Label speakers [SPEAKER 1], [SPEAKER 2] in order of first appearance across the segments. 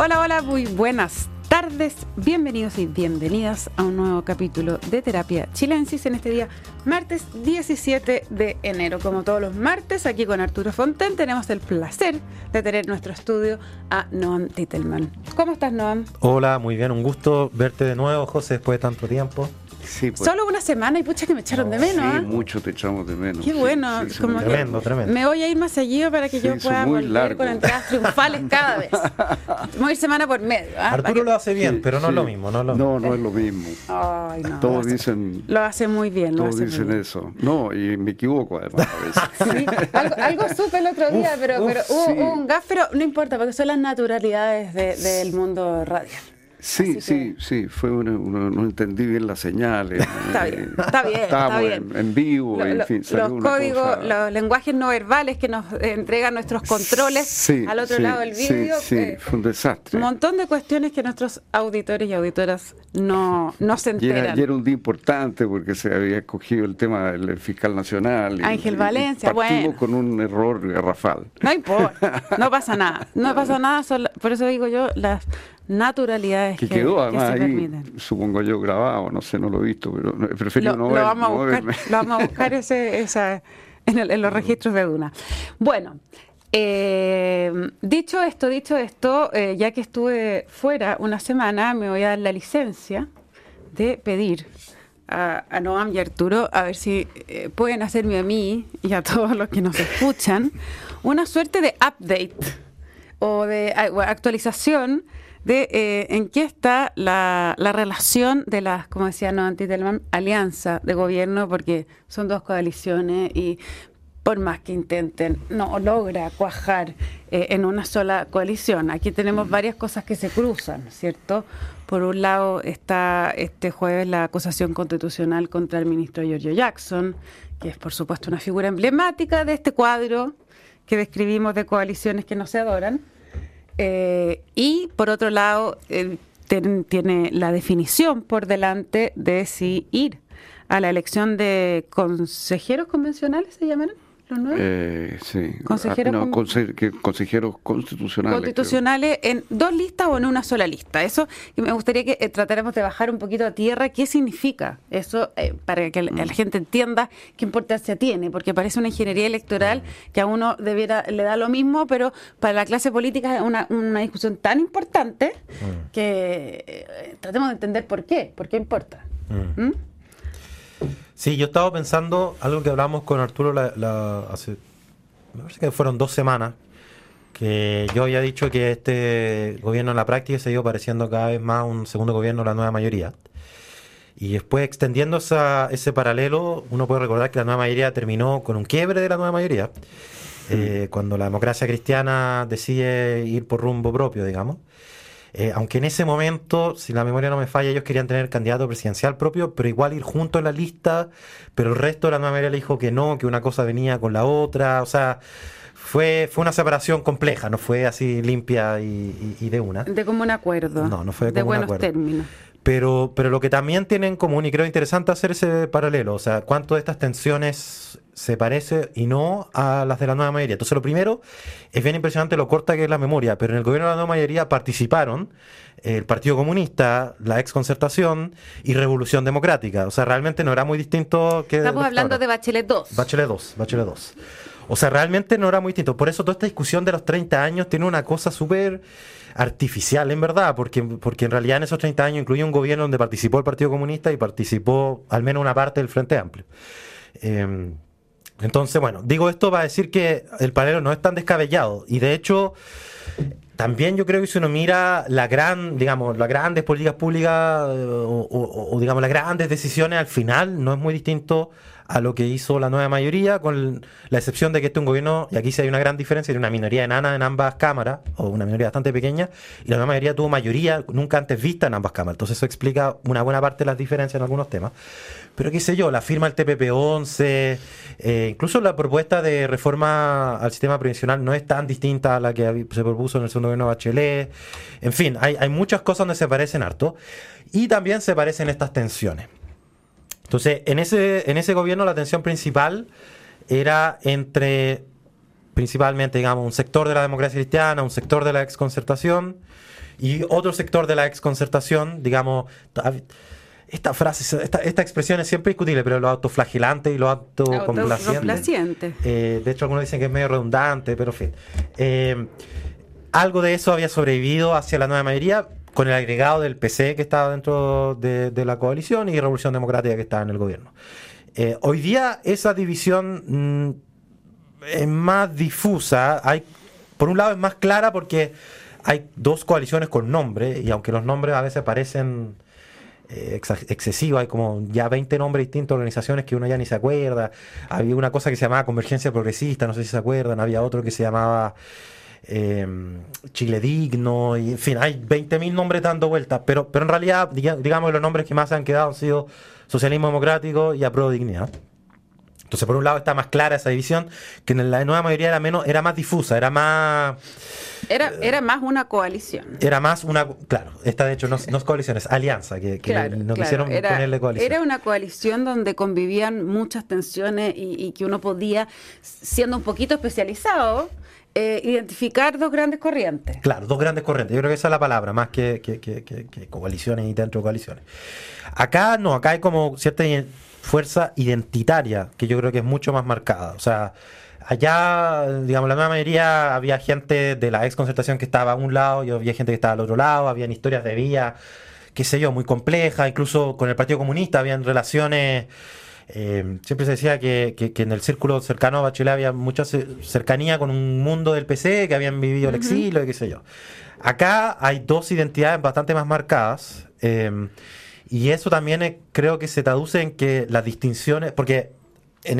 [SPEAKER 1] Hola, hola, muy buenas tardes. Bienvenidos y bienvenidas a un nuevo capítulo de Terapia Chilensis en este día, martes 17 de enero. Como todos los martes, aquí con Arturo Fonten tenemos el placer de tener en nuestro estudio a Noam Titelman. ¿Cómo estás, Noam?
[SPEAKER 2] Hola, muy bien, un gusto verte de nuevo, José, después de tanto tiempo.
[SPEAKER 1] Pues. Solo una semana y pucha que me echaron de menos. Sí,
[SPEAKER 3] ¿ah? mucho te echamos de menos.
[SPEAKER 1] Qué bueno.
[SPEAKER 2] tremendo, tremendo.
[SPEAKER 1] Me voy a ir más seguido para que yo pueda volver con entradas triunfales cada vez. Voy a ir semana por medio.
[SPEAKER 2] ¿ah? Arturo lo hace bien, pero no es lo mismo. No,
[SPEAKER 3] no, no es lo mismo. Ay, no. Todos dicen.
[SPEAKER 1] Lo hace muy bien.
[SPEAKER 3] Todos dicen eso. No, y me equivoco además a
[SPEAKER 1] veces. sí, algo, algo supe el otro día, pero, pero hubo, un gas, pero no importa, porque son las naturalidades del mundo radial.
[SPEAKER 3] Sí, sí, sí, fue una, no entendí bien las señales.
[SPEAKER 1] está bien, está bien. Estábamos
[SPEAKER 3] En, vivo, en fin.
[SPEAKER 1] Los códigos, los lenguajes no verbales que nos entregan nuestros controles al otro lado del vídeo.
[SPEAKER 3] Sí, sí, fue un desastre.
[SPEAKER 1] Un montón de cuestiones que nuestros auditores y auditoras no, no se enteran.
[SPEAKER 3] Y era, un día importante porque se había escogido el tema del fiscal nacional.
[SPEAKER 1] Ángel Valencia, bueno.
[SPEAKER 3] con un error garrafal.
[SPEAKER 1] No importa, no pasa nada. No pasa nada, por eso digo yo, las naturalidades que, que quedó además ahí,
[SPEAKER 3] supongo yo grabado, no sé, no lo he visto, pero prefiero no,
[SPEAKER 1] lo vamos a buscar, Lo vamos a buscar ese, esa, en, los registros de Duna. Bueno, eh, dicho esto, dicho esto, eh, ya que estuve fuera una semana, me voy a dar la licencia de pedir a, Noam y Arturo a ver si eh, pueden hacerme a mí y a todos los que nos escuchan una suerte de update o de actualización de eh, en qué está la, relación de las, como decía no Antitelman, alianza de gobierno, porque son dos coaliciones y por más que intenten, no logra cuajar eh, en una sola coalición. Aquí tenemos varias cosas que se cruzan, ¿cierto? Por un lado está este jueves la acusación constitucional contra el ministro Giorgio Jackson, que es por supuesto una figura emblemática de este cuadro que describimos de coaliciones que no se adoran. Eh, y por otro lado, tiene la definición por delante de si ir a la elección de consejeros convencionales, ¿se llamaron?
[SPEAKER 3] Eh, sí. Consejeros, ah, consejeros constitucionales.
[SPEAKER 1] Constitucionales en dos listas o en una sola lista. Eso me gustaría que eh, tratáramos de bajar un poquito a tierra. ¿Qué significa eso eh, para que la, mm. gente entienda qué importancia tiene? Porque parece una ingeniería electoral mm. que a uno debiera le da lo mismo, pero para la clase política es una, discusión tan importante mm. que tratemos de entender por qué, por qué importa.
[SPEAKER 2] Sí, yo estaba pensando algo que hablamos con Arturo la, hace, me parece que fueron dos semanas, que yo había dicho que este gobierno en la práctica se iba pareciendo cada vez más un segundo gobierno de la nueva mayoría. Y después, extendiendo ese paralelo, uno puede recordar que la nueva mayoría terminó con un quiebre de la nueva mayoría, eh, cuando la democracia cristiana decide ir por rumbo propio, digamos. Eh, aunque en ese momento, si la memoria no me falla, ellos querían tener candidato presidencial propio, pero igual ir junto en la lista, pero el resto de la nueva mayoría le dijo que no, que una cosa venía con la otra, o sea, fue, fue una separación compleja, no fue así limpia y, de una.
[SPEAKER 1] De como un acuerdo.
[SPEAKER 2] No, no fue
[SPEAKER 1] de
[SPEAKER 2] buenos
[SPEAKER 1] acuerdo. términos.
[SPEAKER 2] Pero, pero lo que también tienen en común, y creo interesante hacer ese paralelo, o sea, cuánto de estas tensiones se parece y no a las de la nueva mayoría. Entonces, lo primero, es bien impresionante lo corta que es la memoria, pero en el gobierno de la nueva mayoría participaron el Partido Comunista, la exconcertación y Revolución Democrática. O sea, realmente no era muy distinto que...
[SPEAKER 1] Estamos hablando de Bachelet 2.
[SPEAKER 2] Bachelet 2, Bachelet 2. O sea, realmente no era muy distinto. Por eso toda esta discusión de los 30 años tiene una cosa súper artificial, en verdad, porque, porque en realidad en esos 30 años incluye un gobierno donde participó el Partido Comunista y participó al menos una parte del Frente Amplio. Em, entonces, bueno, digo esto para decir que el paralelo no es tan descabellado y de hecho también yo creo que si uno mira la gran, digamos, las grandes políticas públicas eh, o, o, digamos las grandes decisiones al final no es muy distinto a lo que hizo la nueva mayoría, con la excepción de que este es un gobierno, y aquí sí hay una gran diferencia, de una minoría enana en ambas cámaras, o una minoría bastante pequeña, y la nueva mayoría tuvo mayoría nunca antes vista en ambas cámaras. Entonces eso explica una buena parte de las diferencias en algunos temas. Pero qué sé yo, la firma del TPP-11, eh, incluso la propuesta de reforma al sistema previsional no es tan distinta a la que se propuso en el segundo gobierno de Bachelet. En fin, hay, hay muchas cosas donde se parecen harto. Y también se parecen estas tensiones. Entonces, en ese, en ese gobierno la atención principal era entre, principalmente, digamos, un sector de la democracia cristiana, un sector de la exconcertación y otro sector de la exconcertación, digamos, esta frase, esta, esta expresión es siempre discutible, pero lo autoflagelante y lo autocomplaciente. Eh, de hecho, algunos dicen que es medio redundante, pero en fin. Eh, algo de eso había sobrevivido hacia la nueva mayoría con el agregado del PC que estaba dentro de, la coalición y Revolución Democrática que estaba en el gobierno. Eh, hoy día esa división mm, es más difusa. Hay, por un lado es más clara porque hay dos coaliciones con nombre y aunque los nombres a veces parecen eh, excesivo, hay como ya 20 nombres distintos organizaciones que uno ya ni se acuerda. Había una cosa que se llamaba Convergencia Progresista, no sé si se acuerdan, había otro que se llamaba eh, Chile Digno, y en fin, hay 20.000 nombres dando vueltas, pero, pero en realidad, digamos que los nombres que más han quedado han sido Socialismo Democrático y Apro Dignidad. Entonces, por un lado está más clara esa división, que en la nueva mayoría era menos, era más difusa, era más
[SPEAKER 1] era, era más una coalición.
[SPEAKER 2] Era más una, claro, esta de hecho no, es coalición, es alianza, que, no quisieron ponerle coalición.
[SPEAKER 1] Era una coalición donde convivían muchas tensiones y, que uno podía, siendo un poquito especializado, eh, identificar dos grandes corrientes.
[SPEAKER 2] Claro, dos grandes corrientes. Yo creo que esa es la palabra, más que, que, coaliciones y dentro de coaliciones. Acá no, acá hay como cierta fuerza identitaria que yo creo que es mucho más marcada. O sea, allá, digamos, la nueva mayoría había gente de la ex concertación que estaba a un lado y había gente que estaba al otro lado, habían historias de vía, qué sé yo, muy complejas, incluso con el Partido Comunista habían relaciones. Eh, siempre se decía que, en el círculo cercano a Bachelet había mucha cercanía con un mundo del PC que habían vivido el exilio y qué sé yo. Acá hay dos identidades bastante más marcadas. Eh, y eso también creo que se traduce en que las distinciones, porque en,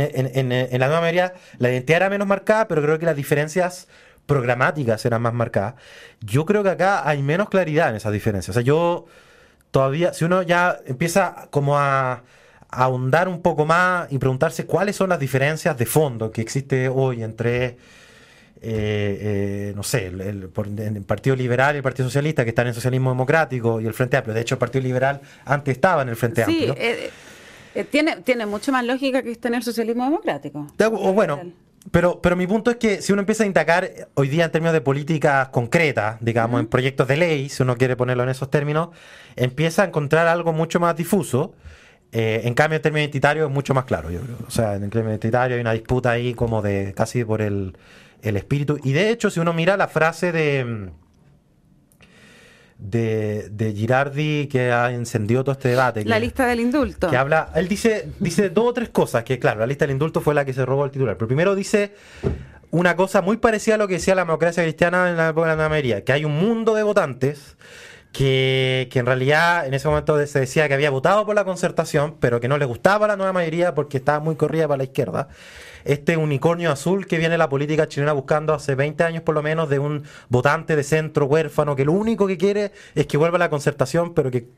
[SPEAKER 2] la nueva mayoría la identidad era menos marcada, pero creo que las diferencias programáticas eran más marcadas. Yo creo que acá hay menos claridad en esas diferencias. O sea, yo todavía, si uno ya empieza como a, ahondar un poco más y preguntarse cuáles son las diferencias de fondo que existe hoy entre eh, eh, no sé, el, Partido Liberal y el Partido Socialista, que están en el socialismo democrático, y el Frente Amplio. De hecho, el Partido Liberal antes estaba en el Frente Amplio.
[SPEAKER 1] Eh, tiene, tiene mucho más lógica que esté en el socialismo democrático.
[SPEAKER 2] O, bueno, pero, pero mi punto es que si uno empieza a indagar hoy día en términos de políticas concretas, digamos, en proyectos de ley, si uno quiere ponerlo en esos términos, empieza a encontrar algo mucho más difuso. En cambio, en términos identitarios es mucho más claro, yo creo. O sea, en términos identitarios hay una disputa ahí como de casi por el el espíritu. Y de hecho, si uno mira la frase de, de, Girardi que ha encendido todo este debate.
[SPEAKER 1] La lista del indulto.
[SPEAKER 2] Que habla, él dice, dice dos o tres cosas, que claro, la lista del indulto fue la que se robó el titular. Pero primero dice una cosa muy parecida a lo que decía la democracia cristiana en la época de la mayoría, que hay un mundo de votantes que, que, en realidad en ese momento se decía que había votado por la concertación, pero que no le gustaba la nueva mayoría porque estaba muy corrida para la izquierda este unicornio azul que viene la política chilena buscando hace 20 años por lo menos de un votante de centro huérfano que lo único que quiere es que vuelva a la concertación, pero que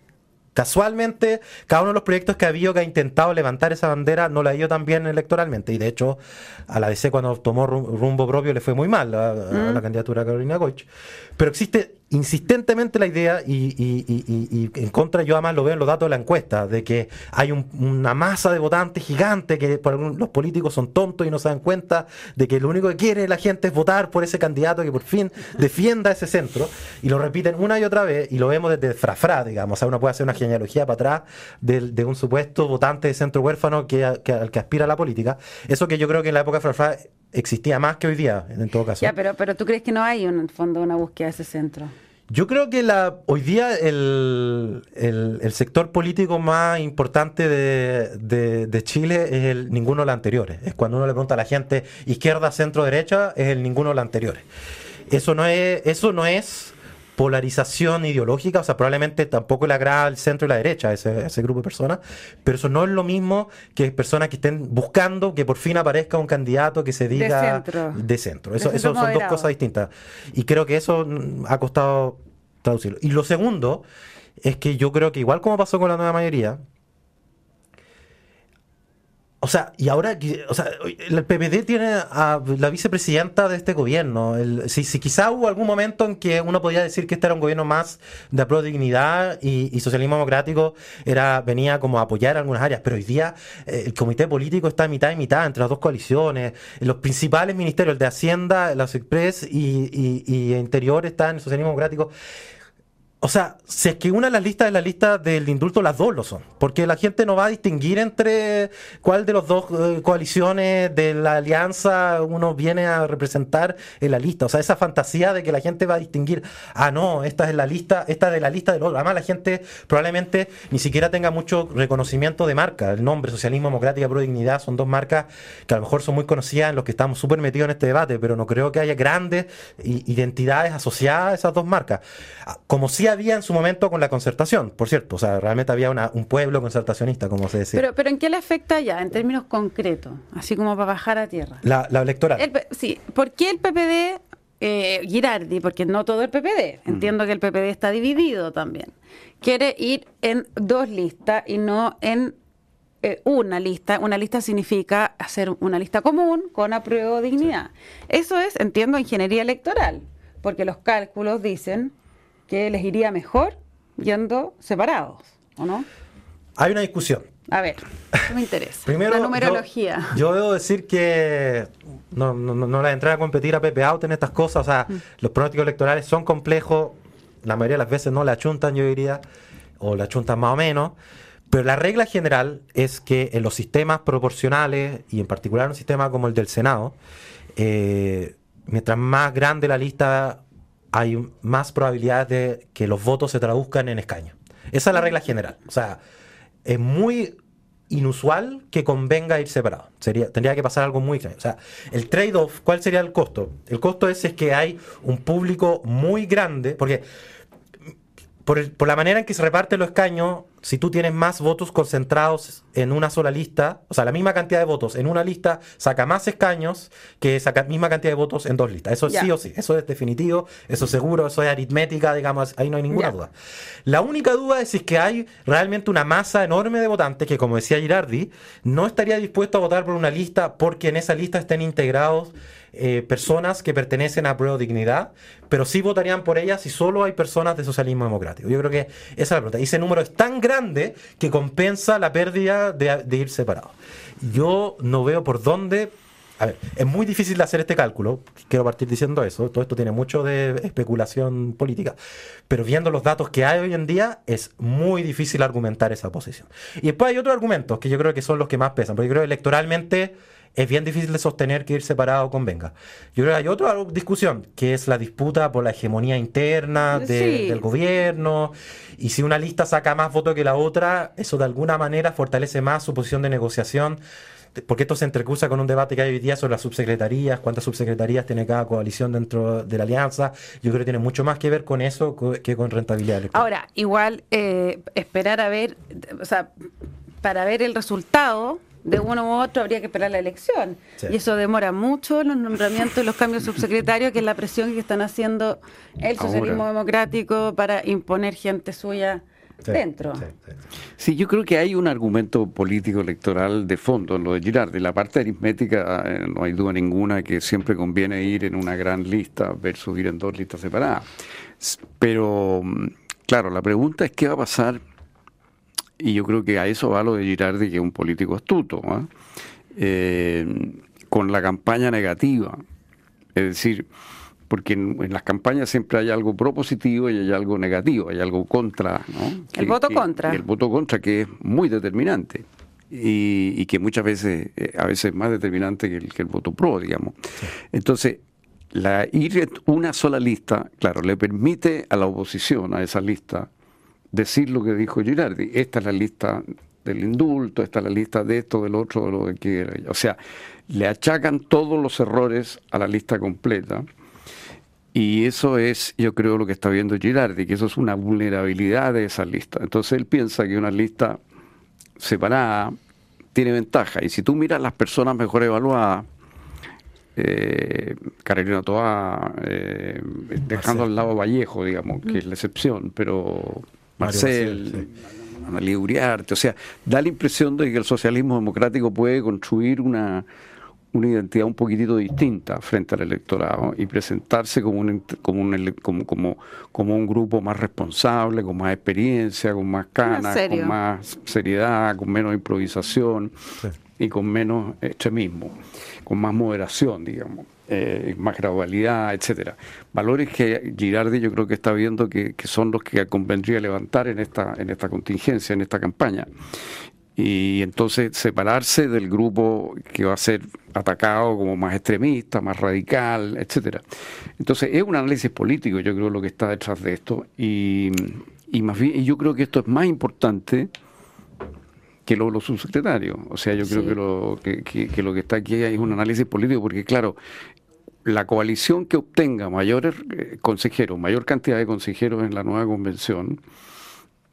[SPEAKER 2] casualmente cada uno de los proyectos que ha habido que ha intentado levantar esa bandera no la ha ido tan bien electoralmente y de hecho a la DC cuando tomó rumbo propio le fue muy mal a, la mm. candidatura de Carolina Goich pero existe insistentemente la idea, y, en contra yo además lo veo en los datos de la encuesta, de que hay una masa de votantes gigante que por los políticos son tontos y no se dan cuenta de que lo único que quiere la gente es votar por ese candidato que por fin defienda ese centro, y lo repiten una y otra vez, y lo vemos desde Frafra, digamos, o sea, uno puede hacer una genealogía para atrás de, un supuesto votante de centro huérfano que, al que aspira a la política. Eso que yo creo que en la época de Frafra existía más que hoy día, en todo caso.
[SPEAKER 1] Ya, pero, pero tú crees que no hay en el fondo una búsqueda de ese centro.
[SPEAKER 2] Yo creo que la, hoy día el, el, sector político más importante de, de, Chile es el ninguno de los anteriores. Es cuando uno le pregunta a la gente izquierda, centro, derecha, es el ninguno de los anteriores. Eso no es, eso no es polarización ideológica, o sea, probablemente tampoco le agrada el centro y la derecha a ese, ese, grupo de personas, pero eso no es lo mismo que personas que estén buscando que por fin aparezca un candidato que se diga
[SPEAKER 1] de centro.
[SPEAKER 2] De centro. Eso, eso son dos cosas distintas. Y creo que eso ha costado traducirlo. Y lo segundo es que yo creo que igual como pasó con la nueva mayoría, o sea, y ahora, o sea, el PPD tiene a la vicepresidenta de este gobierno. si, si, quizá hubo algún momento en que uno podía decir que este era un gobierno más de pro dignidad y, socialismo democrático era venía como a apoyar algunas áreas, pero hoy día eh, el comité político está mitad y mitad entre las dos coaliciones. Los principales ministerios, el de Hacienda, las Express y, y, Interior están en el socialismo democrático o sea, si es que una de las listas es la lista del indulto, las dos lo son. Porque la gente no va a distinguir entre cuál de las dos eh, coaliciones de la alianza uno viene a representar en la lista. O sea, esa fantasía de que la gente va a distinguir, ah, no, esta es la lista, esta es de la lista del otro. Además, la gente probablemente ni siquiera tenga mucho reconocimiento de marca. El nombre, Socialismo Democrática Pro Dignidad, son dos marcas que a lo mejor son muy conocidas en los que estamos súper metidos en este debate, pero no creo que haya grandes identidades asociadas a esas dos marcas. Ah, como si había en su momento con la concertación, por cierto. O sea, realmente había un pueblo concertacionista, como se decía.
[SPEAKER 1] Pero, pero ¿en qué le afecta ya, en términos concretos? Así como para bajar a tierra.
[SPEAKER 2] La, electoral.
[SPEAKER 1] sí. ¿Por qué el PPD, eh, Girardi, porque no todo el PPD, entiendo que el PPD está dividido también, quiere ir en dos listas y no en eh, una lista. Una lista significa hacer una lista común con apruebo dignidad. Eso es, entiendo, ingeniería electoral, porque los cálculos dicen que les iría mejor yendo separados, ¿o no?
[SPEAKER 2] Hay una discusión.
[SPEAKER 1] A ver, me interesa. Primero, la numerología.
[SPEAKER 2] Yo, debo decir que no, no, no la entré a competir a Pepe Out en estas cosas. O sea, mm. los pronósticos electorales son complejos. La mayoría de las veces no la achuntan, yo diría, o la achuntan más o menos. Pero la regla general es que en los sistemas proporcionales, y en particular en un sistema como el del Senado, eh, mientras más grande la lista hay más probabilidades de que los votos se traduzcan en escaños. Esa es la regla general. O sea, es muy inusual que convenga ir separado. Sería, tendría que pasar algo muy extraño. O sea, el trade-off, ¿cuál sería el costo? El costo es, es que hay un público muy grande, porque por, por la manera en que se reparten los escaños, si tú tienes más votos concentrados en una sola lista, o sea, la misma cantidad de votos en una lista saca más escaños que saca misma cantidad de votos en dos listas. Eso sí o sí, eso es definitivo, eso es seguro, eso es aritmética, digamos, ahí no hay ninguna duda. La única duda es si es que hay realmente una masa enorme de votantes que, como decía Girardi, no estaría dispuesto a votar por una lista porque en esa lista estén integrados eh, personas que pertenecen a Prueba Dignidad, pero sí votarían por ellas si solo hay personas de socialismo democrático. Yo creo que esa es la pregunta. Y ese número es tan grande que compensa la pérdida de, ir separado Yo no veo por dónde a ver, es muy difícil de hacer este cálculo, quiero partir diciendo eso, todo esto tiene mucho de especulación política, pero viendo los datos que hay hoy en día es muy difícil argumentar esa posición. Y después hay otros argumentos que yo creo que son los que más pesan, porque yo creo que electoralmente es bien difícil de sostener que ir separado convenga. Yo creo que hay otra discusión, que es la disputa por la hegemonía interna del gobierno, y si una lista saca más votos que la otra, eso de alguna manera fortalece más su posición de negociación, porque esto se entrecruza con un debate que hay hoy día sobre las subsecretarías, cuántas subsecretarías tiene cada coalición dentro de la alianza. Yo creo que tiene mucho más que ver con eso que con rentabilidad electoral.
[SPEAKER 1] Ahora, igual eh, esperar a ver, o sea, para ver el resultado de uno u otro habría que esperar la elección. Y eso demora mucho los nombramientos y los cambios subsecretarios, que es la presión que están haendo el socialismo democrático para imponer gente suya dentro.
[SPEAKER 3] Sí, yo creo que hay un argumento político electoral de fondo en lo de Girardi. La parte aritmética, eh, no hay duda ninguna que siempre conviene ir en una gran lista versus ir en dos listas separadas. Pero, mm, claro, la pregunta es qué va a pasar y yo creo que a eso va lo de Girardi, que es un político astuto, ¿ah? eh, con la campaña negativa. Es decir, porque en, las campañas siempre hay algo propositivo y hay algo negativo, hay algo contra. ¿no?
[SPEAKER 1] El voto contra.
[SPEAKER 3] El voto contra que es muy determinante. Y, que muchas veces, eh, a veces más determinante que el, que el voto pro, digamos. Entonces, la ir una sola lista, claro, le permite a la oposición, a esa lista, decir lo que dijo Girardi. Esta es la lista del indulto, esta es la lista de esto, del otro, de lo que quiera. O sea, le achacan todos los errores a la lista completa. Y eso es, yo creo, lo que está viendo Girardi, que eso es una vulnerabilidad de esa lista. Entonces él piensa que una lista separada tiene ventaja. Y si tú miras las personas mejor evaluadas, eh, Carolina Toa, eh, dejando al lado Vallejo, digamos, que es la excepción, pero Marcel, Analia Uriarte. O sea, da la impresión de que el socialismo democrático puede construir una, una identidad un poquitito distinta frente al electorado y presentarse como un, como un, como, como, como un grupo más responsable, con más experiencia, con más canas, con más seriedad, con menos improvisación y con menos extremismo, con más moderación, digamos. Eh, más gradualidad, etcétera. Valores que Girardi yo creo que está viendo que, son los que convendría levantar en esta, en esta contingencia, en esta campaña. Y entonces separarse del grupo que va a ser atacado como más extremista, más radical, etcétera. Entonces es un análisis político, yo creo, lo que está detrás de esto. Y, y más bien, y yo creo que esto es más importante que lo, los subsecretarios. O sea, yo creo que, lo, que, lo que está aquí es un análisis político, porque claro, la coalición que obtenga mayores eh, consejeros, mayor cantidad de consejeros en la nueva convención,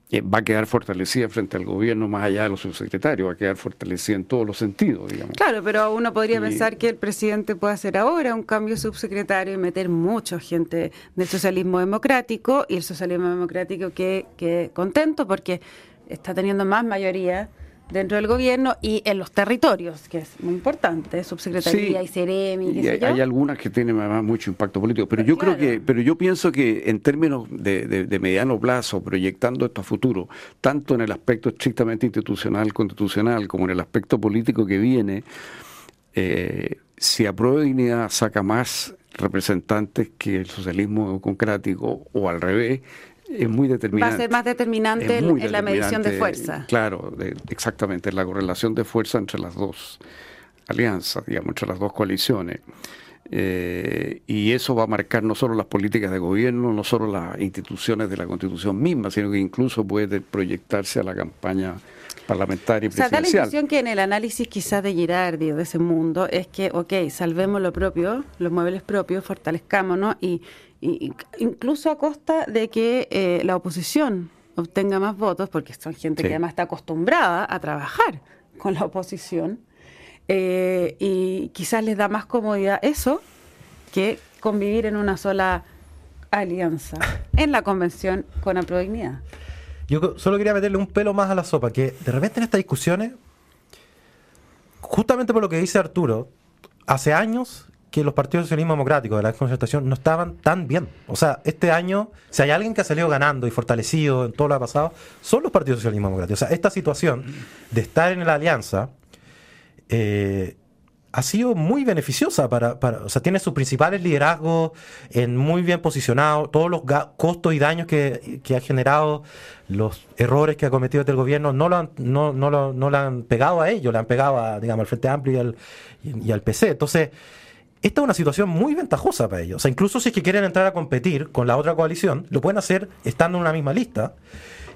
[SPEAKER 3] eh, va a quedar fortalecida frente al gobierno más allá de los subsecretarios, va a quedar fortalecida en todos los sentidos, digamos.
[SPEAKER 1] Claro, pero uno podría pensar que el presidente puede hacer ahora un cambio subsecretario y meter mucha gente del socialismo democrático y el socialismo democrático que, que contento porque está teniendo más mayoría dentro del gobierno y en los territorios, que es muy importante, subsecretaría y Ceremi.
[SPEAKER 3] Y hay, algunas que tienen además mucho impacto político, pero yo creo que, pero yo pienso que en términos de, mediano plazo, proyectando esto a futuro, tanto en el aspecto estrictamente institucional, constitucional, como en el aspecto político que viene, eh, si aprueba dignidad saca más representantes que el socialismo democrático o al revés, es muy determinante.
[SPEAKER 1] Va a ser más determinante en, la medición de fuerza.
[SPEAKER 3] Claro, exactamente, la correlación de fuerza entre las dos alianzas, digamos, entre las dos coaliciones. Eh, y eso va a marcar no solo las políticas de gobierno, no solo las instituciones de la Constitución misma, sino que incluso puede proyectarse a la campaña parlamentaria y presidencial. O sea, da la
[SPEAKER 1] impresión que en el análisis quizás de Girardi o de ese mundo es que, ok, salvemos lo propio, los muebles propios, fortalezcámonos y incluso a costa de que eh, la oposición obtenga más votos, porque son gente que además está acostumbrada a trabajar con la oposición, eh, y quizás les da más comodidad eso que convivir en una sola alianza en la convención con Aprodignidad.
[SPEAKER 2] Yo solo quería meterle un pelo más a la sopa, que de repente en estas discusiones, justamente por lo que dice Arturo, hace años que los partidos socialismo democrático de la concertación no estaban tan bien. O sea, este año, si hay alguien que ha salido ganando y fortalecido en todo lo que ha pasado, son los partidos socialismo democráticos. O sea, esta situación de estar en la alianza eh, ha sido muy beneficiosa para, o sea, tiene sus principales liderazgos en muy bien posicionados, todos los costos y daños que, ha generado, los errores que ha cometido este gobierno, no lo han, no, no, lo, no lo han pegado a ellos, le han pegado a, digamos, al Frente Amplio y al, y al PC. Entonces, esta es una situación muy ventajosa para ellos. O sea, incluso si es que quieren entrar a competir con la otra coalición, lo pueden hacer estando en una misma lista.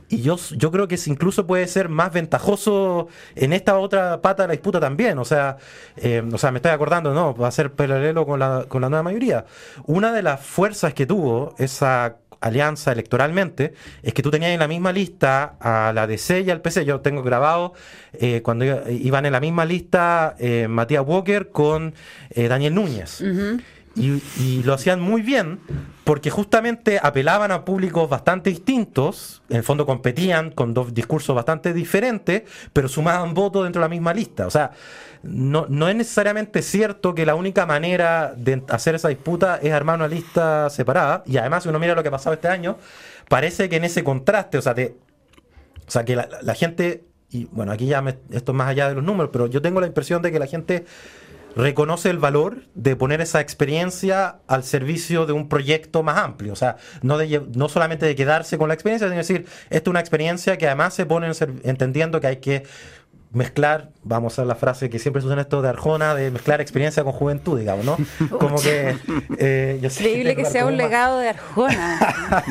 [SPEAKER 2] Y yo, yo creo que incluso puede ser más ventajoso en esta otra pata de la disputa también. O sea, eh, o sea me estoy acordando, ¿no? Va a ser paralelo con la, con la nueva mayoría. Una de las fuerzas que tuvo esa alianza electoralmente es que tú tenías en la misma lista a la DC y al PC. Yo tengo grabado eh, cuando iban en la misma lista eh, Matías Walker con eh, Daniel Núñez. Y, lo hacían muy bien porque justamente apelaban a públicos bastante distintos, en el fondo competían con dos discursos bastante diferentes, pero sumaban votos dentro de la misma lista. O sea, no, no es necesariamente cierto que la única manera de hacer esa disputa es armar una lista separada, y además si uno mira lo que ha pasado este año, parece que en ese contraste, o sea, o sea que la, gente, y bueno, aquí ya esto es más allá de los números, pero yo tengo la impresión de que la gente reconoce el valor de poner esa experiencia al servicio de un proyecto más amplio. O sea, no, de, no solamente de quedarse con la experiencia, sino decir, esta es una experiencia que además se pone entendiendo que hay que mezclar, vamos a la frase que siempre se usa en esto de Arjona, de mezclar experiencia con juventud, digamos, ¿no? Como que...
[SPEAKER 1] Eh, Increíble que, sea un legado de Arjona.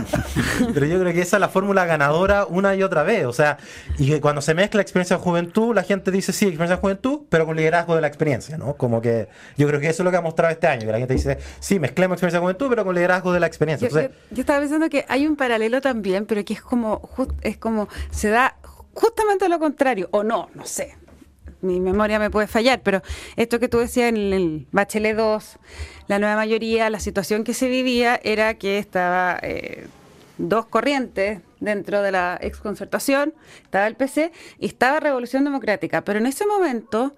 [SPEAKER 2] Pero yo creo que esa es la fórmula ganadora una y otra vez, o sea, y que cuando se mezcla experiencia con juventud, la gente dice, sí, experiencia con juventud, pero con liderazgo de la experiencia, ¿no? Como que yo creo que eso es lo que ha mostrado este año, que la gente dice, sí, mezclemos experiencia con juventud, pero con liderazgo de la experiencia.
[SPEAKER 1] Yo, yo estaba pensando que hay un paralelo también, pero que es como, es como, se da justamente lo contrario, o no, no sé. Mi memoria me puede fallar, pero esto que tú decías en el Bachelet 2, la nueva mayoría, la situación que se vivía era que estaba eh, dos corrientes dentro de la exconcertación, estaba el PC y estaba Revolución Democrática, pero en ese momento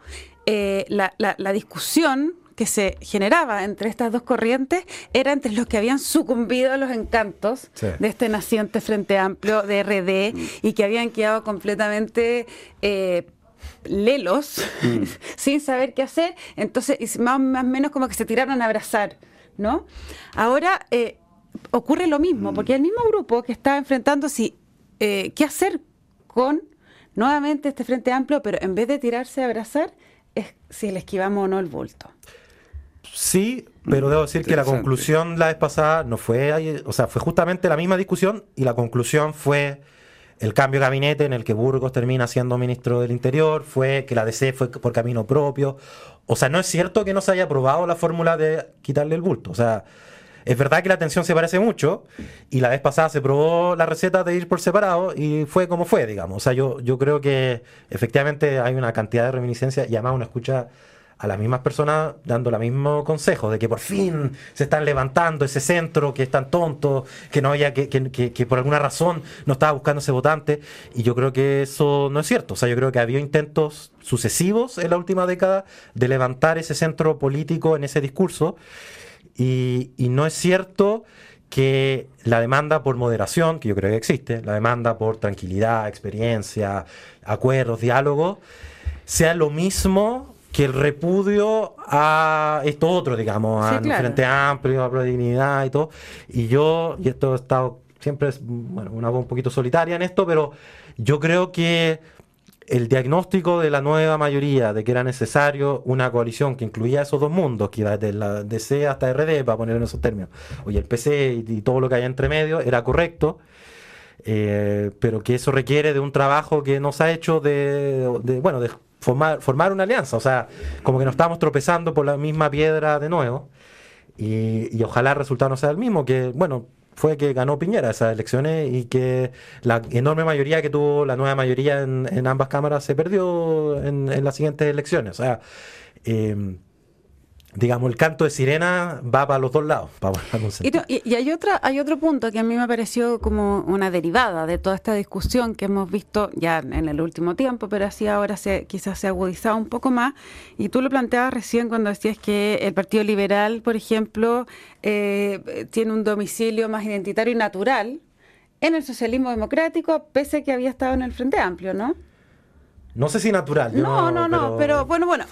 [SPEAKER 1] eh, la, la, la discusión que se generaba entre estas dos corrientes era entre los que habían sucumbido a los encantos de este naciente Frente Amplio de RD y que habían quedado completamente eh, lelos,
[SPEAKER 3] Mm.
[SPEAKER 1] sin saber qué hacer, entonces más, más o menos como que se tiraron a abrazar, ¿no? Ahora eh, ocurre lo mismo, porque el mismo grupo que está enfrentando si eh, qué hacer con nuevamente este Frente Amplio, pero en vez de tirarse a abrazar, es si le esquivamos o no el bulto.
[SPEAKER 2] Sí, pero debo decir que la conclusión la vez pasada no fue, o sea, fue justamente la misma discusión y la conclusión fue el cambio de gabinete en el que Burgos termina siendo ministro del Interior, fue que la DC fue por camino propio. O sea, no es cierto que no se haya aprobado la fórmula de quitarle el bulto. O sea, es verdad que la atención se parece mucho y la vez pasada se probó la receta de ir por separado y fue como fue, digamos. O sea, yo, yo creo que efectivamente hay una cantidad de reminiscencias y además uno escucha a las mismas personas dando el mismo consejo de que por fin se están levantando ese centro que es tan tonto, que no que, que, que- que por alguna razón no estaba buscando ese votante y yo creo que eso no es cierto. O sea, yo creo que había intentos sucesivos en la última década de levantar ese centro político en ese discurso y, y no es cierto que la demanda por moderación, que yo creo que existe, la demanda por tranquilidad, experiencia, acuerdos, diálogos, sea lo mismo que el repudio a esto otro, digamos,
[SPEAKER 1] Sí,
[SPEAKER 2] al
[SPEAKER 1] claro.
[SPEAKER 2] Frente Amplio, a Pro Dignidad y todo. Y yo, y esto he estado siempre es bueno, una voz un poquito solitaria en esto, pero yo creo que el diagnóstico de la nueva mayoría de que era necesario una coalición que incluía esos dos mundos, que iba desde la DC hasta RD, para poner en esos términos, oye, el PC y, y todo lo que hay entre medio, era correcto, eh, pero que eso requiere de un trabajo que nos ha hecho de, de, bueno, de formar, formar una alianza, o sea, como que nos estamos tropezando por la misma piedra de nuevo, y, y ojalá el resultado no sea el mismo, que, bueno, fue que ganó Piñera esas elecciones y que la enorme mayoría que tuvo la nueva mayoría en, en ambas cámaras se perdió en, en las siguientes elecciones. O sea, eh, digamos, el canto de sirena va para los dos lados. Para
[SPEAKER 1] Y, no- y- hay otra hay otro punto que a mí me pareció como una derivada de toda esta discusión que hemos visto ya en el último tiempo, pero así ahora se, quizás se ha agudizado un poco más. Y tú lo planteabas recién cuando decías que el Partido Liberal, por ejemplo, eh, tiene un domicilio más identitario y natural en el socialismo democrático, pese a que había estado en el Frente Amplio, ¿no?
[SPEAKER 2] No sé si natural. yo
[SPEAKER 1] No, no, no, pero bueno, bueno.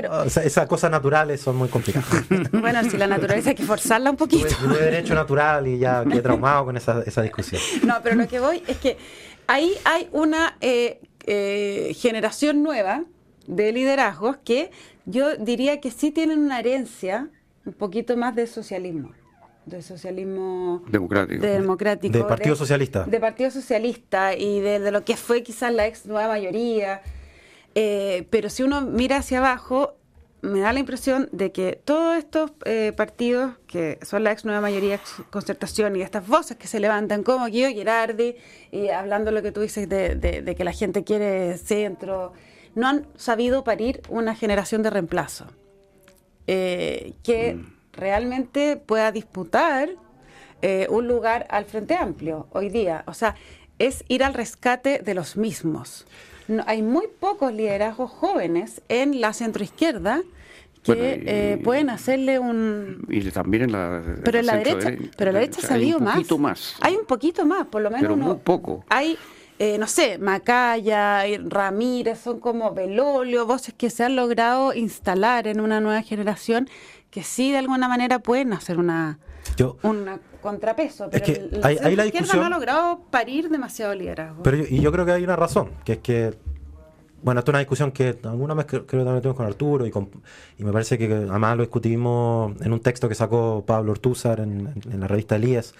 [SPEAKER 1] Pero
[SPEAKER 2] O sea, esas cosas naturales son muy complicadas.
[SPEAKER 1] bueno, si la naturaleza hay que forzarla un poquito.
[SPEAKER 2] tuve derecho natural y ya quedé traumado con esa, esa discusión.
[SPEAKER 1] No, pero lo que voy es que ahí hay una eh, eh, generación nueva de liderazgos que yo diría que sí tienen una herencia un poquito más de socialismo, de socialismo
[SPEAKER 3] Democrático.
[SPEAKER 1] democrático,
[SPEAKER 2] De Partido Socialista.
[SPEAKER 1] de Partido Socialista y de, de lo que fue quizás la ex nueva mayoría. Eh, pero si uno mira hacia abajo, me da la impresión de que todos estos eh, partidos, que son la ex nueva mayoría, ex concertación, y estas voces que se levantan como Guido Girardi, y hablando lo que tú dices de, de- de que la gente quiere centro, no han sabido parir una generación de reemplazo eh, que realmente pueda disputar eh, un lugar al Frente Amplio hoy día. O sea, es ir al rescate de los mismos. No, hay muy pocos liderazgos jóvenes en la centroizquierda que
[SPEAKER 3] Bueno, y-
[SPEAKER 1] eh, pueden hacerle un...
[SPEAKER 3] Y también en la.
[SPEAKER 1] Pero en la derecha,
[SPEAKER 3] dere-
[SPEAKER 1] pero en la derecha se ha
[SPEAKER 3] hay
[SPEAKER 1] habido
[SPEAKER 3] un
[SPEAKER 1] más.
[SPEAKER 3] poquito más.
[SPEAKER 1] Hay un poquito más, por lo menos.
[SPEAKER 3] Pero
[SPEAKER 1] uno-
[SPEAKER 3] muy poco.
[SPEAKER 1] Hay, eh, no sé, Macaya, y Ramírez, son como Belolio, voces que se han logrado instalar en una nueva generación que sí de alguna manera pueden hacer una,
[SPEAKER 2] Yo,
[SPEAKER 1] una contrapeso. Pero
[SPEAKER 2] que
[SPEAKER 1] el-
[SPEAKER 2] hay- hay la
[SPEAKER 1] izquierda
[SPEAKER 2] discusión-
[SPEAKER 1] no ha logrado parir demasiado liderazgo.
[SPEAKER 2] Pero yo, y yo creo que hay una razón, que es que, bueno, esto es una discusión que alguna vez creo, creo que también tuvimos con Arturo y, con- y me parece que además lo discutimos en un texto que sacó Pablo Ortúzar en, la revista Elías.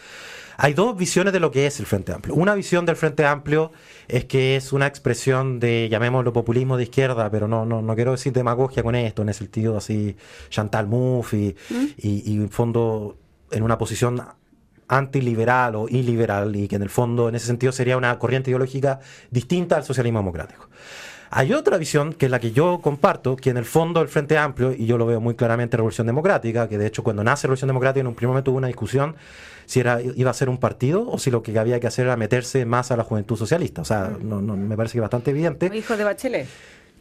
[SPEAKER 2] Hay dos visiones de lo que es el Frente Amplio. Una visión del Frente Amplio es que es una expresión de, llamémoslo, populismo de izquierda, pero no, no, no quiero decir demagogia con esto, en el sentido así, Chantal Mouffe y, y, y en fondo en una posición antiliberal o iliberal y que en el fondo en ese sentido sería una corriente ideológica distinta al socialismo democrático. Hay otra visión que es la que yo comparto, que en el fondo el Frente Amplio, y yo lo veo muy claramente en Revolución Democrática, que de hecho cuando nace Revolución Democrática en un primer momento hubo una discusión si era, iba a ser un partido o si lo que había que hacer era meterse más a la juventud socialista. O sea, no, no, me parece que es bastante evidente
[SPEAKER 1] Hijo de Bachelet.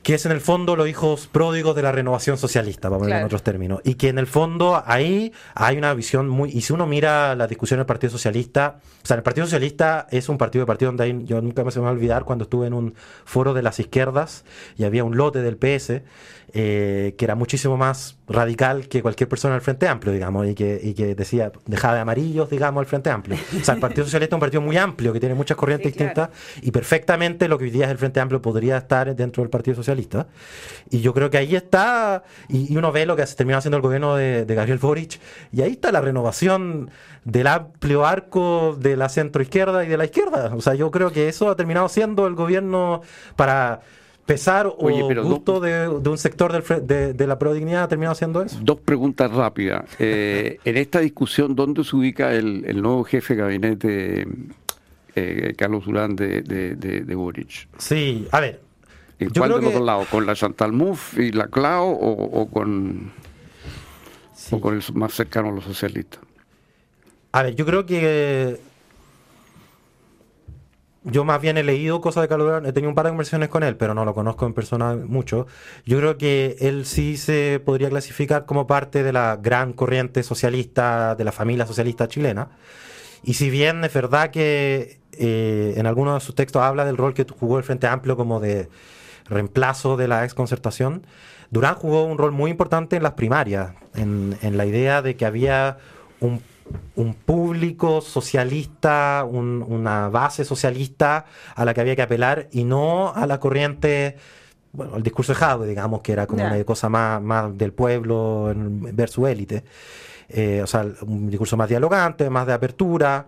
[SPEAKER 2] Que es en el fondo los hijos pródigos de la renovación socialista, vamos a ponerlo en otros términos. Y que en el fondo ahí hay una visión muy. Y si uno mira la discusión del Partido Socialista, o sea, el Partido Socialista es un partido de partido donde hay, yo nunca me se me va a olvidar cuando estuve en un foro de las izquierdas y había un lote del PS eh, que era muchísimo más radical que cualquier persona del Frente Amplio, digamos, y que, y que decía, dejaba de amarillos, digamos, al Frente Amplio. O sea, el Partido Socialista es un partido muy amplio, que tiene muchas corrientes distintas, y perfectamente lo que hoy día es el Frente Amplio podría estar dentro del Partido Socialista. Y yo creo que ahí está, y, uno ve lo que se terminó haciendo el gobierno de, Gabriel Boric, y ahí está la renovación del amplio arco de la centroizquierda y de la izquierda. O sea, yo creo que eso ha terminado siendo el gobierno para pesar o gusto de, un sector de, de, la prodignidad ha terminado haciendo eso?
[SPEAKER 3] Dos preguntas rápidas. Eh, en esta discusión, ¿dónde se ubica el, nuevo jefe de gabinete, eh, Carlos Durán, de, de, Boric?
[SPEAKER 2] Sí, a ver.
[SPEAKER 3] ¿Cuál de los dos lados? ¿Con la Chantal Mouffe y la Clau o, con, o con el más cercano a los socialistas?
[SPEAKER 2] A ver, yo creo que yo más bien he leído cosas de Carlos Durán, he tenido un par de conversaciones con él, pero no lo conozco en persona mucho. Yo creo que él sí se podría clasificar como parte de la gran corriente socialista, de la familia socialista chilena. Y si bien es verdad que eh, en algunos de sus textos habla del rol que jugó el Frente Amplio como de reemplazo de la exconcertación, Durán jugó un rol muy importante en las primarias, en, en la idea de que había un un público socialista, una base socialista a la que había que apelar y no a la corriente, bueno, el discurso de Jadwe, digamos, que era como una cosa más, más del pueblo versus élite. Eh, o sea, un discurso más dialogante, más de apertura.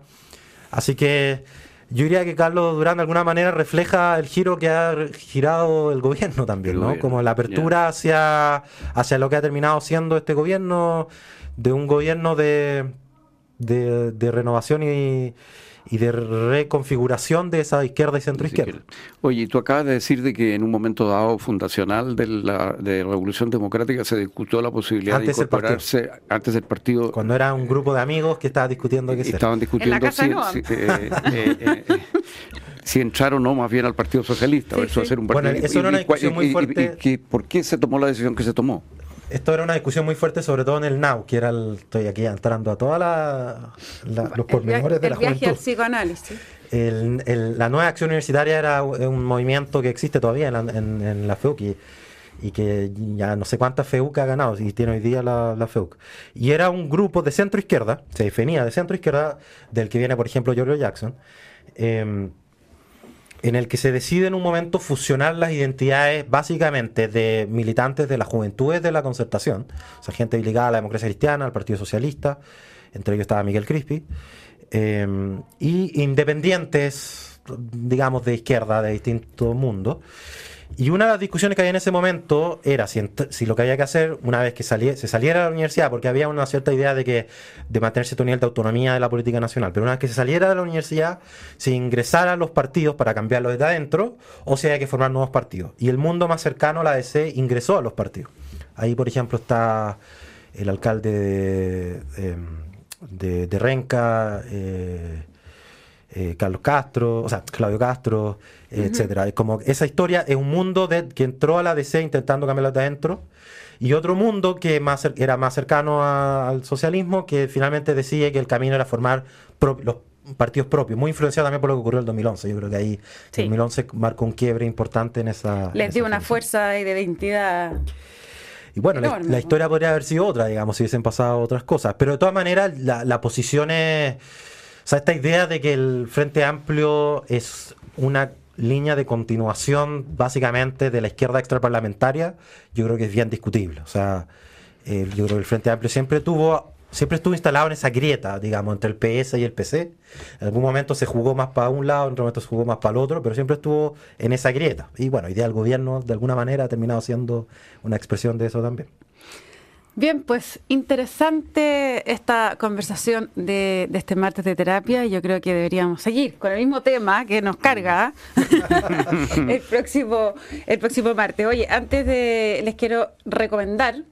[SPEAKER 2] Así que yo diría que Carlos Durán de alguna manera refleja el giro que ha girado el gobierno también, ¿no? Como la apertura hacia, hacia lo que ha terminado siendo este gobierno, de un gobierno de de, renovación y, de reconfiguración de esa izquierda y centro izquierda.
[SPEAKER 3] Oye, tú acabas de decir de que en un momento dado fundacional de la de Revolución Democrática se discutió la posibilidad de incorporarse antes del partido.
[SPEAKER 2] Cuando era un grupo de amigos que estaba discutiendo qué
[SPEAKER 3] Estaban discutiendo si, eh, eh, eh, si, entrar o no más bien al Partido Socialista. eso un
[SPEAKER 2] Bueno, eso era una discusión muy fuerte.
[SPEAKER 3] ¿Por qué se tomó la decisión que se tomó?
[SPEAKER 2] Esto era una discusión muy fuerte, sobre todo en el NOW, que era el, estoy aquí entrando a todos los pormenores de la
[SPEAKER 1] viaje al psicoanálisis.
[SPEAKER 2] la nueva acción universitaria era un movimiento que existe todavía en la, FEUC y, que ya no sé cuántas FEUC ha ganado y tiene hoy día la, la FEUC. Y era un grupo de centro izquierda, se definía de centro izquierda, del que viene, por ejemplo, Giorgio Jackson. Eh, en el que se decide en un momento fusionar las identidades básicamente de militantes de las juventudes de la concertación, o sea, gente ligada a la democracia cristiana, al Partido Socialista, entre ellos estaba Miguel Crispi, eh, y independientes, digamos, de izquierda, de distinto mundo. Y una de las discusiones que había en ese momento era si, lo que había que hacer una vez que se saliera de la universidad, porque había una cierta idea de que de mantener cierto nivel de autonomía de la política nacional, pero una vez que se saliera de la universidad, si ingresara a los partidos para cambiarlo desde adentro, o si había que formar nuevos partidos. Y el mundo más cercano, la DC, ingresó a los partidos. Ahí, por ejemplo, está el alcalde de, em, Renca, eh, eh, Carlos Castro, o sea, Claudio Castro, etcétera. Es como esa historia es un mundo de, que entró a la DC intentando cambiarlo de adentro y otro mundo que más era más cercano al socialismo que finalmente decide que el camino era formar los partidos propios, muy influenciado también por lo que ocurrió en el 2011. Yo creo que ahí el 2011 marcó un quiebre importante en esa.
[SPEAKER 1] Les dio una fuerza y de identidad.
[SPEAKER 2] Y bueno, la, historia podría haber sido otra, digamos, si hubiesen pasado otras cosas. Pero de todas maneras, la, la posición es. O sea, esta idea de que el Frente Amplio es una línea de continuación básicamente de la izquierda extraparlamentaria, yo creo que es bien discutible. O sea, yo creo que el Frente Amplio siempre tuvo siempre estuvo instalado en esa grieta, digamos, entre el PS y el PC. En algún momento se jugó más para un lado, en otro momento se jugó más para el otro, pero siempre estuvo en esa grieta. Y bueno, idea del gobierno de alguna manera ha terminado siendo una expresión de eso también.
[SPEAKER 1] Bien, pues interesante esta conversación de, este martes de terapia. Yo creo que deberíamos seguir con el mismo tema que nos carga el próximo el próximo martes. Oye, antes de les quiero recomendar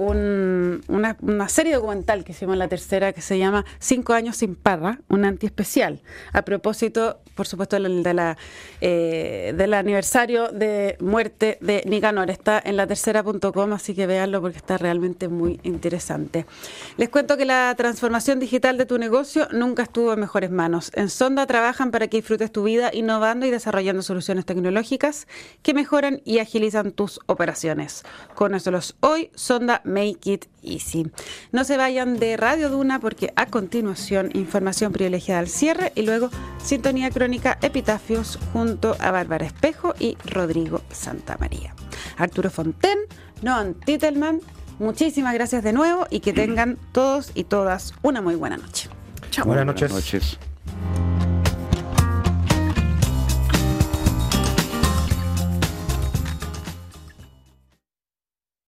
[SPEAKER 1] una, serie documental que hicimos en la tercera que se llama Cinco años sin parra, un antiespecial, a propósito, por supuesto, de la, eh, del aniversario de muerte de Nicanor. Está en la tercera.com, así que véanlo porque está realmente muy interesante. Les cuento que la transformación digital de tu negocio nunca estuvo en mejores manos. En Sonda trabajan para que disfrutes tu vida innovando y desarrollando soluciones tecnológicas que mejoran y agilizan tus operaciones. Conócelos hoy, Sonda Make It Easy. No se vayan de Radio Duna porque a continuación información privilegiada al cierre y luego sintonía crónica Epitafios junto a Bárbara Espejo y Rodrigo Santamaría. Arturo Fonten, Noan Titelman, muchísimas gracias de nuevo y que tengan todos y todas una muy buena noche.
[SPEAKER 2] Chao. Buenas noches. Buenas noches.